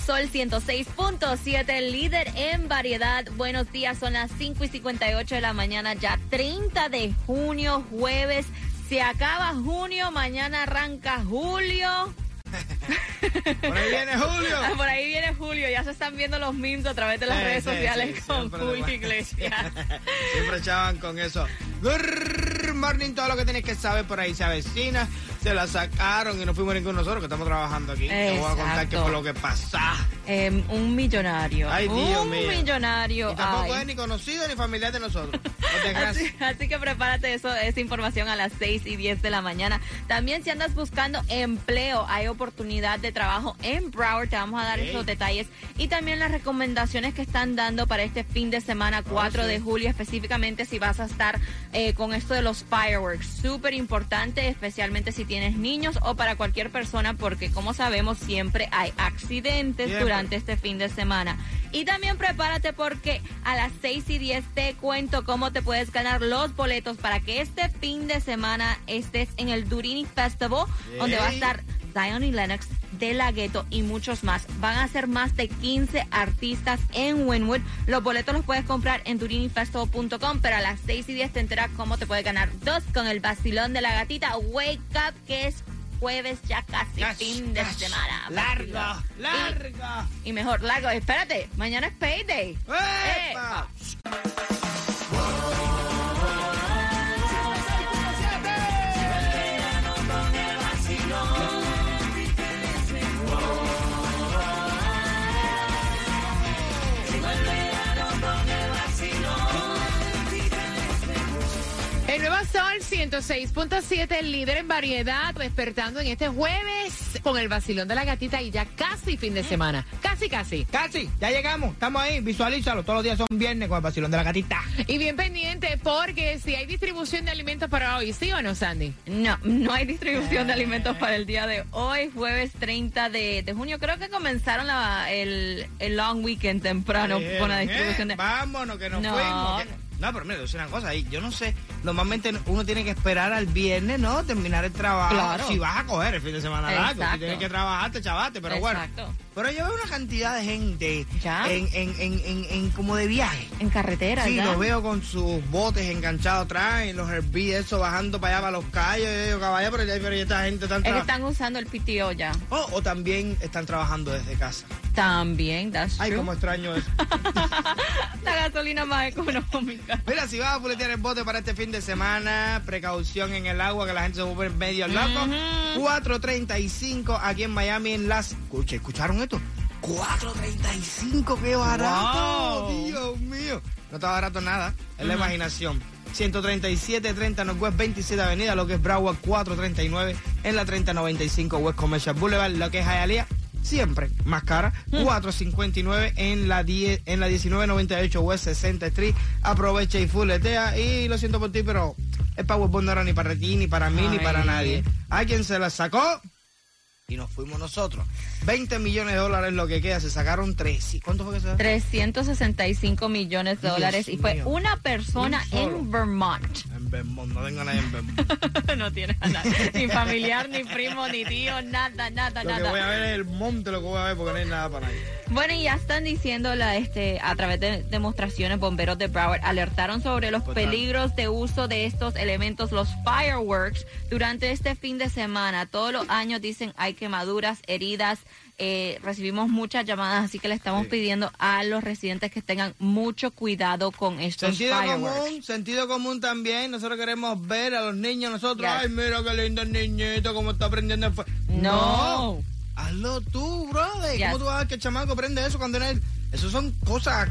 Sol 106.7, líder en variedad. Buenos días, son las 5 y 58 de la mañana, ya 30 de junio, jueves. Se acaba junio, mañana arranca julio. Por ahí viene Julio. Por ahí viene Julio, ya se están viendo los memes a través de las Sí, redes sí, sociales sí, con Julio Iglesias. Siempre echaban con eso. Good morning, todo lo que tienes que saber por ahí se avecina. Se la sacaron y no fuimos ninguno nosotros que estamos trabajando aquí. Te voy a contar qué fue lo que pasa. Em, un millonario. Ay, Dios un mío. millonario. Y tampoco Ay. es ni conocido ni familiar de nosotros. Así, así que prepárate eso, esa información a las 6 y 10 de la mañana. También si andas buscando empleo, hay oportunidad de trabajo en Broward. Te vamos a dar esos detalles. Y también las recomendaciones que están dando para este fin de semana, 4 sí. de julio, específicamente si vas a estar eh, con esto de los fireworks. Súper importante, especialmente si tienes niños o para cualquier persona, porque como sabemos siempre hay accidentes Siempre. durante este fin de semana. Y también prepárate porque a las 6 y 10 te cuento cómo te puedes ganar los boletos para que este fin de semana estés en el Durini Festival, donde va a estar Zion y Lennox de la Ghetto y muchos más. Van a ser más de 15 artistas en Winwood. Los boletos los puedes comprar en durinifestival.com, pero a las 6 y 10 te enteras cómo te puedes ganar dos con el vacilón de la gatita. Wake up, que es jueves ya casi fin de semana. Largo, largo. Y mejor, largo. Espérate, mañana es payday. 106.7, el líder en variedad, despertando en este jueves con el vacilón de la gatita y ya casi fin de semana. Casi, casi. Casi, ya llegamos. Estamos ahí. Visualízalo. Todos los días son viernes con el vacilón de la gatita. Y bien pendiente porque si hay distribución de alimentos para hoy, ¿sí o no, Sandy? No, no hay distribución de alimentos para el día de hoy, jueves 30 de, de junio. Creo que comenzaron la- el, el long weekend temprano con la Eh, distribución de... Vámonos, que nos No, fuimos. que- No, pero mira, decir una cosa. ahí, Yo no sé, normalmente uno tiene que esperar al viernes, ¿no? Terminar el trabajo. Claro. Si vas a coger el fin de semana largo. Si Exacto. tienes que trabajar, te chavaste, pero bueno. Exacto. Pero yo veo una cantidad de gente Ya. en, en, en, en, en como de viaje. En carretera, Sí, los veo con sus botes enganchados atrás y los Airbnb, eso bajando para allá, para los callos. Y yo digo, caballero, pero ya, pero esta gente está Es que están usando el PTO ya. Oh, o también están trabajando desde casa. También, that's Ay, true. cómo extraño eso. La gasolina más económica. Mira, si vas a fuletear el bote para este fin de semana, precaución en el agua, que la gente se vuelve medio loco. 4.35 aquí en Miami en las... Escuche, ¿escucharon esto? 4.35, qué barato, Wow. Dios mío. No está barato nada, es la imaginación. 137.30 Northwest 27 Avenida, lo que es Broward 439 en la 3095 West Commercial Boulevard, lo que es Hialeah. Siempre más cara, 4.59 en la 10, en la 1998 West 60 Street. Aprovecha y fuletea. Y lo siento por ti, pero el Powerball no era ni para ti, ni para mí, ni para nadie. A quien se la sacó y nos fuimos nosotros. 20 millones de dólares lo que queda. Se sacaron tres. ¿Y ¿Cuánto fue que se sacó? 365 millones de Dios dólares y fue mío. una persona Un en Vermont. No tengo nadie en Vermont. no tiene a nadie, ni familiar, ni primo, ni tío, nada, nada, Lo que nada. voy a ver es el monte, lo que voy a ver, porque no hay nada para nadie. Bueno, y ya están diciendo la, este, a través de demostraciones, bomberos de Broward alertaron sobre los peligros de uso de estos elementos, los fireworks, durante este fin de semana. Todos los años dicen hay quemaduras, heridas. Eh, recibimos muchas llamadas, así que le estamos Sí. pidiendo a los residentes que tengan mucho cuidado con estos Sentido fireworks. común, sentido común también. Nosotros queremos ver a los niños, nosotros, Yes. ay, mira qué lindo el niñito, cómo está prendiendo el fuego. No. Hazlo tú, brother. Yes. ¿Cómo tú vas a ver que el chamaco prende eso cuando él... Eso son cosas,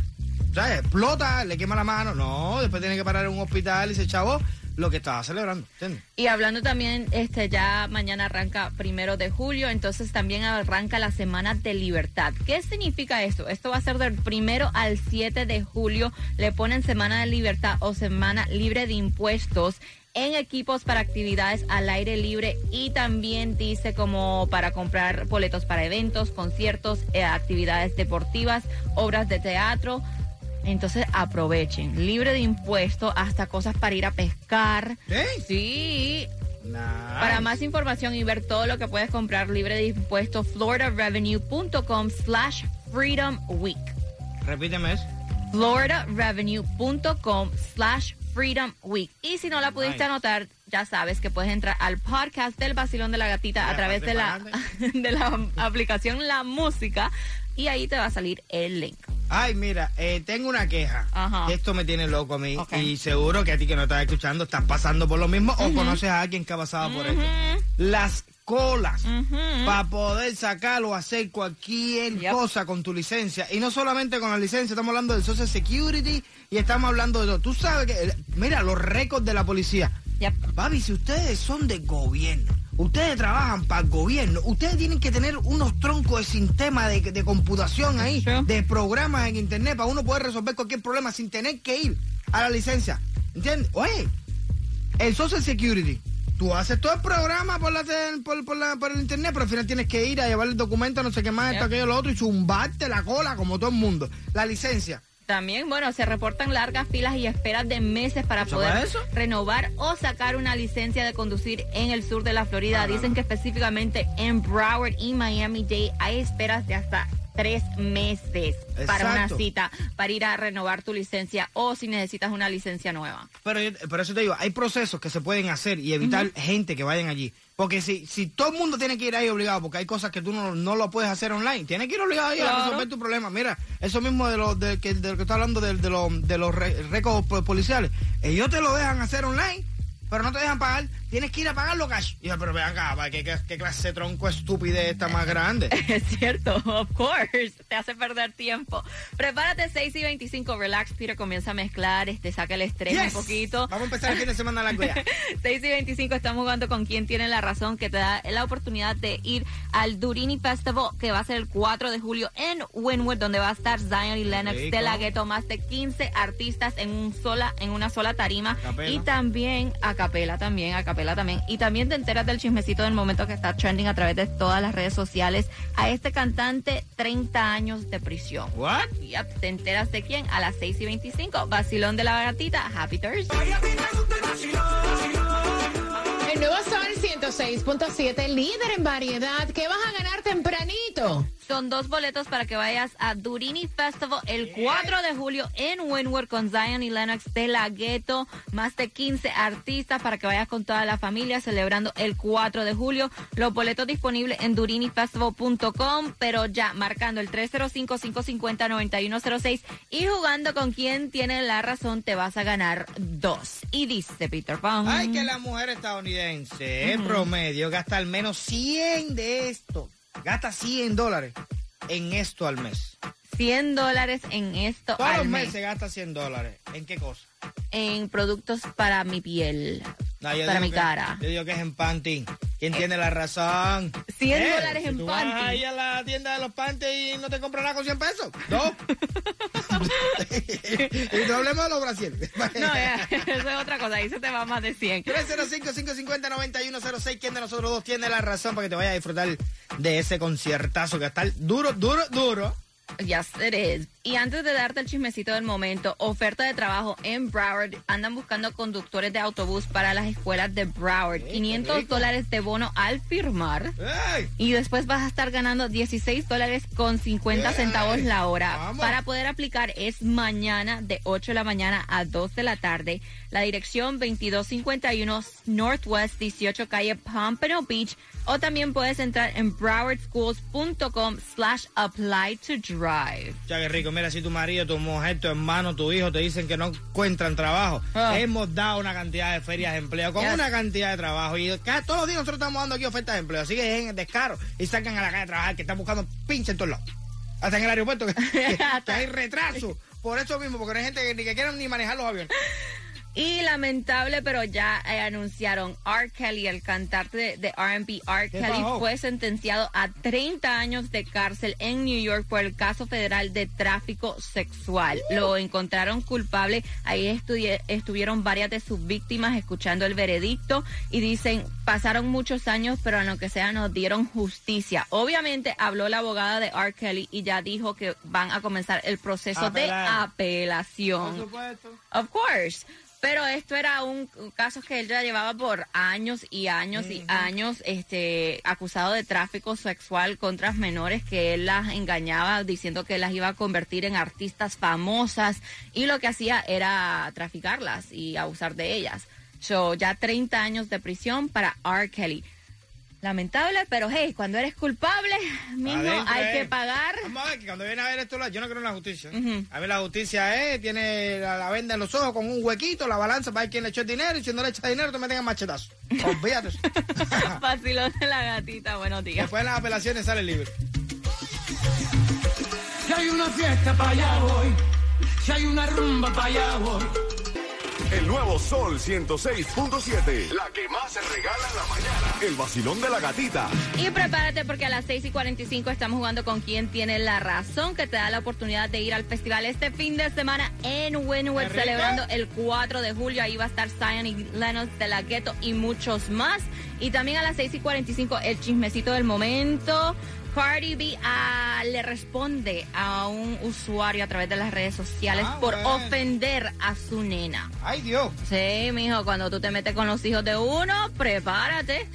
¿sabes? Explota, le quema la mano. No, después tiene que parar en un hospital y se chavo. Lo que estaba celebrando. Y hablando también, este ya mañana arranca primero de julio, entonces también arranca la Semana de Libertad. ¿Qué significa esto? Esto va a ser del primero al 7 de julio. Le ponen Semana de Libertad o Semana Libre de Impuestos en equipos para actividades al aire libre y también dice como para comprar boletos para eventos, conciertos, eh, actividades deportivas, obras de teatro. Entonces aprovechen, libre de impuestos, hasta cosas para ir a pescar. ¿Eh? Sí. Nice. Para más información y ver todo lo que puedes comprar libre de impuestos, floridarevenue.com slash freedom week. Repíteme eso. floridarevenue.com slash freedom week. Y si no la pudiste Nice. anotar, ya sabes que puedes entrar al podcast del Basilón de la Gatita a través de la, de la aplicación La Música y ahí te va a salir el link. Ay, mira, eh, tengo una queja. Ajá. Esto me tiene loco a mí. Y seguro que a ti que no estás escuchando estás pasando por lo mismo o conoces a alguien que ha pasado por esto. Las colas para poder sacar o hacer cualquier Yep. cosa con tu licencia. Y no solamente con la licencia, estamos hablando del Social Security y estamos hablando de todo. Tú sabes que, eh, mira, los récords de la policía. Yep. Papi, si ustedes son del gobierno, ustedes trabajan para el gobierno, ustedes tienen que tener unos troncos de sistema de, de computación ahí, de programas en internet para uno poder resolver cualquier problema sin tener que ir a la licencia. ¿Entiendes? Oye, el Social Security. Tú haces todo el programa por, la, por, por la- por el internet, pero al final tienes que ir a llevar el documento, no sé qué más, esto, aquello, lo otro, y zumbarte la cola como todo el mundo. La licencia. También, bueno, se reportan largas filas y esperas de meses para ¿Eso poder eso? renovar o sacar una licencia de conducir en el sur de la Florida. Dicen que específicamente en Broward y Miami-Dade hay esperas de hasta tres meses para una cita, para ir a renovar tu licencia o si necesitas una licencia nueva. Pero por eso te digo, hay procesos que se pueden hacer y evitar gente que vayan allí. Porque si, si todo el mundo tiene que ir ahí obligado, porque hay cosas que tú no, no lo puedes hacer online, tienes que ir obligado ahí a resolver tu problema. Mira, eso mismo de lo, de, que, de lo que está hablando de, de, lo- de los récords po- policiales. Ellos te lo dejan hacer online, pero no te dejan pagar. Tienes que ir a pagarlo cash. Y yo, pero vean acá, ¿qué, qué, qué clase de tronco estúpide está más grande? Es cierto, of course, te hace perder tiempo. Prepárate 6 y 25, relax, Peter comienza a mezclar, este, saca el estrés Yes. un poquito. Vamos a empezar el fin de semana largo ya. 6 y 25 estamos jugando con quien tiene la razón, que te da la oportunidad de ir al Durini Festival, que va a ser el 4 de julio en Wynwood, donde va a estar Zion y Lennox rico. de la Ghetto, más de 15 artistas en un sola, en una sola tarima. Capela. Y también, a capela también, a capela también. Y también te enteras del chismecito del momento que está trending a través de todas las redes sociales. A este cantante, 30 años de prisión. What? Yep, te enteras de quién a las 6 y 25. Vacilón de la gatita. Happy Thursday. Sol 106.7, líder en variedad. ¿Qué vas a ganar tempranito? Son dos boletos para que vayas a Durini Festival el 4 de julio en Wynwood con Zion y Lennox de la Ghetto. Más de 15 artistas para que vayas con toda la familia celebrando el 4 de julio. Los boletos disponibles en durinifestival.com, pero ya marcando el 305-550-9106 y jugando con quien tiene la razón te vas a ganar dos. Y dice Peter Pan. Ay, que la mujer estadounidense en promedio gasta al menos 100 de esto. Gasta 100 dólares en esto al mes. 100 dólares en esto Todos al mes. meses gasta 100 dólares. ¿En qué cosa? en productos para mi piel, No, para mi que- cara. Yo digo que es en panty. ¿Quién tiene la razón? 100 Eh, dólares si en tú vas panty. ahí a la tienda de los panty y no te compras nada con 100 pesos. No. y no hablemos de los brasiles. No, ya, cosa, ahí se te va más de 100. 305-550-9106. ¿Quién de nosotros dos tiene la razón para que te vayas a disfrutar de ese conciertazo que está duro, duro, duro? Yes, it is. Y antes de darte el chismecito del momento, oferta de trabajo en Broward. Andan buscando conductores de autobús para las escuelas de Broward. qué 500 rico. dólares de bono al firmar. Y después vas a estar ganando 16 dólares con 50 ¡Ey! centavos la hora. Vamos. Para poder aplicar es mañana de 8 de la mañana a 2 de la tarde. La dirección 2251 Northwest 18 calle Pompano Beach. O también puedes entrar en browardschools.com slash apply to drive. Ya que rico, mira, si tu marido, tu mujer, tu hermano, tu hijo te dicen que no encuentran trabajo, Ah. hemos dado una cantidad de ferias de empleo con Yes. una cantidad de trabajo y cada, todos los días nosotros estamos dando aquí ofertas de empleo, así que dejen el descaro y salgan a la calle a trabajar que están buscando pinche en todos lados. Hasta en el aeropuerto que, que- que hay retraso. Por eso mismo, porque no hay gente que ni que quieran ni manejar los aviones. Y lamentable, pero ya eh, anunciaron R. Kelly, el cantante de, de R&B, R. ¿Qué Kelly fue sentenciado a 30 años de cárcel en New York por el caso federal de tráfico sexual. Lo encontraron culpable. Ahí estuvieron varias de sus víctimas escuchando el veredicto y dicen, pasaron muchos años, pero en lo que sea nos dieron justicia. Obviamente habló la abogada de R. Kelly y ya dijo que van a comenzar el proceso de apelación. Por supuesto. Of course. Pero esto era un, caso que él ya llevaba por años y años y años, este, acusado de tráfico sexual contra menores que él las engañaba diciendo que las iba a convertir en artistas famosas y lo que hacía era traficarlas y abusar de ellas. So, ya 30 años de prisión para R. Kelly. Lamentable, pero hey, cuando eres culpable, mismo Adentro, hay eh. que pagar. Vamos a ver que cuando viene a ver esto, yo no creo en la justicia. A ver, la justicia es, tiene la, la venda en los ojos con un huequito, la balanza para ver quién le echó el dinero y si no le echa dinero te meten en machetazo. Olvídate. eso. Vacilón de la gatita, buenos días. Después en las apelaciones sale libre. Si hay una fiesta para allá voy. Si hay una rumba para allá voy. El nuevo Sol 106.7. La que más se regala en la mañana. El vacilón de la gatita. Y prepárate porque a las 6 y 45 estamos jugando con quien tiene la razón, que te da la oportunidad de ir al festival este fin de semana en Wynwood, ¡Qué rico! celebrando el 4 de julio. Ahí va a estar Zion y Lennox de la Ghetto y muchos más. Y también a las 6 y 45 el chismecito del momento. Cardi B ah, le responde a un usuario a través de las redes sociales Ah, por bueno. ofender a su nena. Ay, Dios. Sí, mijo, cuando tú te metes con los hijos de uno, prepárate.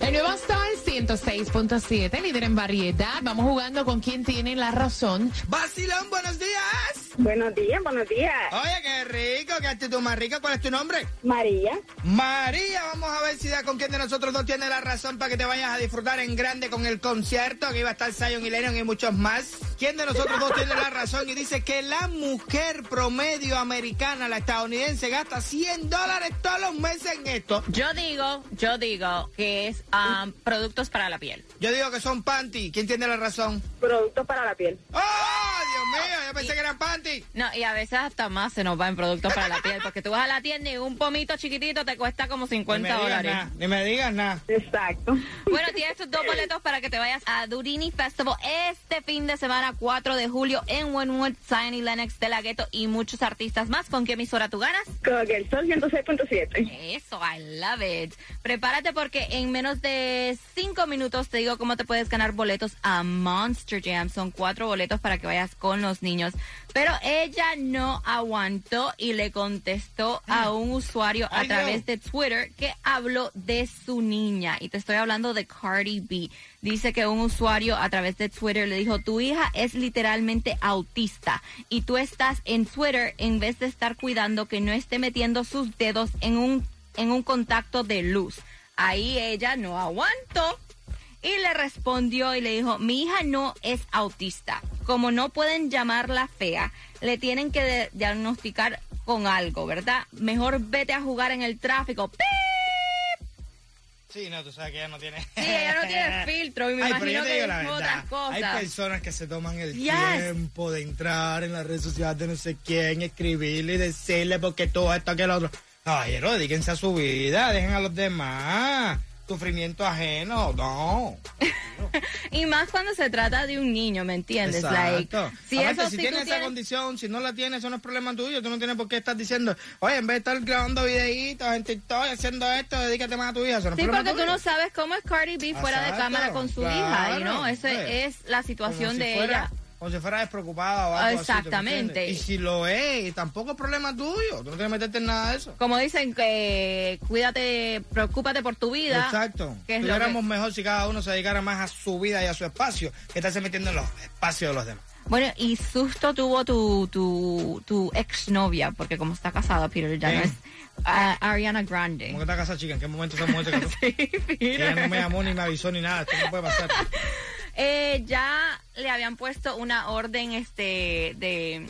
El nuevo Sol 106.7, líder en variedad. Vamos jugando con quien tiene la razón. Vacilón, buenos días. Buenos días, buenos días. Oye, qué rico, qué actitud más rica. ¿Cuál es tu nombre? María. María, vamos a ver si da con quién de nosotros dos tiene la razón para que te vayas a disfrutar en grande con el concierto, que iba a estar Zion y Lennon y muchos más. ¿Quién de nosotros dos tiene la razón? Y dice que la mujer promedio americana, la estadounidense, gasta 100 dólares todos los meses en esto. Yo digo, yo digo que es um, productos para la piel. Yo digo que son panty. ¿Quién tiene la razón? Productos para la piel. ¡Oh, Dios mío! Yo pensé que eran panty. No, y a veces hasta más se nos va en productos para la piel, porque tú vas a la tienda y un pomito chiquitito te cuesta como Ni me 50 digas dólares. ni me digas nada. Exacto. Bueno, tienes tus dos boletos para que te vayas a Durini Festival este fin de semana, 4 de julio, en Wynwood, Zion y Lennox de la Ghetto y muchos artistas más. ¿Con qué emisora tú ganas? Con el sol 106.7. Eso, I love it. Prepárate porque en menos de cinco minutos te digo cómo te puedes ganar boletos a Monster Jam. Son cuatro boletos para que vayas con los niños. Pero ella no aguantó y le contestó a un usuario a través de Twitter que habló de su niña. Y te estoy hablando de Cardi B. Dice que un usuario a través de Twitter le dijo, tu hija es literalmente autista y tú estás en Twitter en vez de estar cuidando que no esté metiendo sus dedos en un, en un contacto de luz. Ahí ella no aguantó y le respondió y le dijo, mi hija no es autista. Como no pueden llamarla fea, le tienen que diagnosticar con algo, ¿verdad? Mejor vete a jugar en el tráfico. ¡Pip! Sí, no, tú sabes que ella no tiene. Sí, ella no tiene filtro y me Ay, imagino que otras cosas. Hay personas que se toman el Yes. tiempo de entrar en las redes sociales de no sé quién, escribirle y decirle porque todo esto, que el otro. Caballero, dedíquense a su vida, dejen a los demás. Sufrimiento ajeno, no. Y más cuando se trata de un niño, ¿me entiendes? Like, Exacto. si Aparte, eso si sí tienes tú esa tienes- condición, si no la tienes, eso no es problema tuyo. Tú no tienes por qué estar diciendo, oye, en vez de estar grabando videitos en TikTok haciendo esto, dedícate más a tu hija. Eso no es Sí, porque tú tuyo. no sabes cómo es Cardi B fuera de cámara con su claro, hija, y no, esa es la situación si de fuera- ella. Como si fuera despreocupada o algo así, ¿tú me Exactamente. y si lo es, tampoco es problema tuyo. Tú no tienes que meterte en nada de eso. Como dicen que cuídate, preocúpate por tu vida. Exacto. que es lo que- Tuviéramos mejor si cada uno se dedicara más a su vida y a su espacio, que estarse metiendo en los espacios de los demás. Bueno, y susto tuvo tu, tu, tu exnovia, porque como está casada, Peter, ya no es Ariana Grande. ¿Cómo que está casada, chica? ¿En qué momento esa mujer se casó? Sí, Ella no me Peter. llamó ni me avisó ni nada. Esto no puede pasar. Eh, ya le habían puesto una orden este de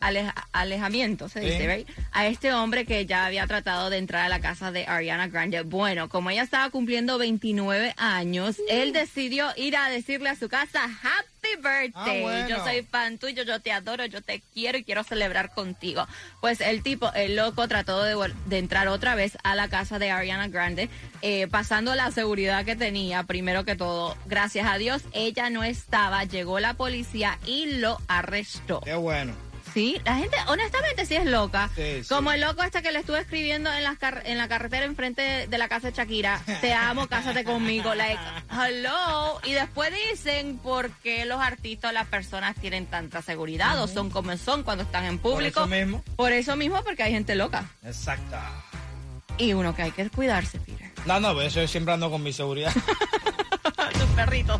aleja- alejamiento, se Sí. dice, right? A este hombre que ya había tratado de entrar a la casa de Ariana Grande. Bueno, como ella estaba cumpliendo 29 años, él decidió ir a decirle a su casa Happy birthday. Ah, bueno. Yo soy fan tuyo, yo te adoro, yo te quiero y quiero celebrar contigo. Pues el tipo, el loco, trató de, de entrar otra vez a la casa de Ariana Grande, eh, pasando la seguridad que tenía, primero que todo. Gracias a Dios, ella no estaba, llegó la policía y lo arrestó. Qué bueno. Sí, la gente, honestamente, sí es loca. Sí, sí. Como el loco este que le estuve escribiendo en, las car- en la carretera enfrente de la casa de Shakira. Te amo, cásate conmigo. Like, hello. Y después dicen por qué los artistas, las personas tienen tanta seguridad o son como son cuando están en público. eso mismo. Por eso mismo, porque hay gente loca. Exacto. Y uno que hay que cuidarse, Peter. No, no, eso yo siempre ando con mi seguridad. Tus perritos.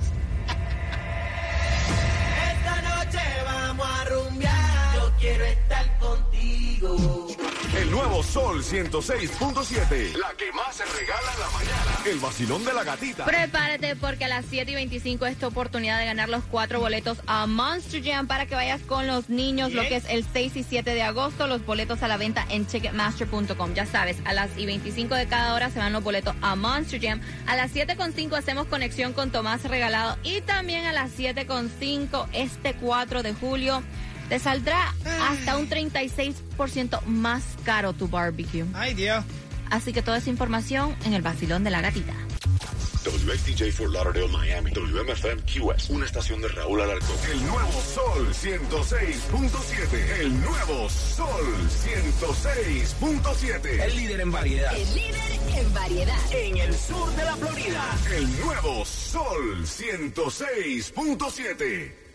106.7. La que más se regala en la mañana. El vacilón de la gatita. Prepárate porque a las 7 y 25 es tu oportunidad de ganar los cuatro boletos a Monster Jam para que vayas con los niños, lo que es el 6 y 7 de agosto. Los boletos a la venta en Ticketmaster.com. Ya sabes, a las y 25 de cada hora se van los boletos a Monster Jam. A las 7.5 hacemos conexión con Tomás Regalado y también a las 7.5 este 4 de julio. Te saldrá hasta un 36% más caro tu barbecue. Ay, Dios. Así que toda esa información en el vacilón de la gatita. WXTJ for Lauderdale, Miami. WMFM QS. Una estación de Raúl Alarcón. El nuevo Sol 106.7. El nuevo Sol 106.7. El líder en variedad. El líder en variedad. En el sur de la Florida. El nuevo Sol 106.7.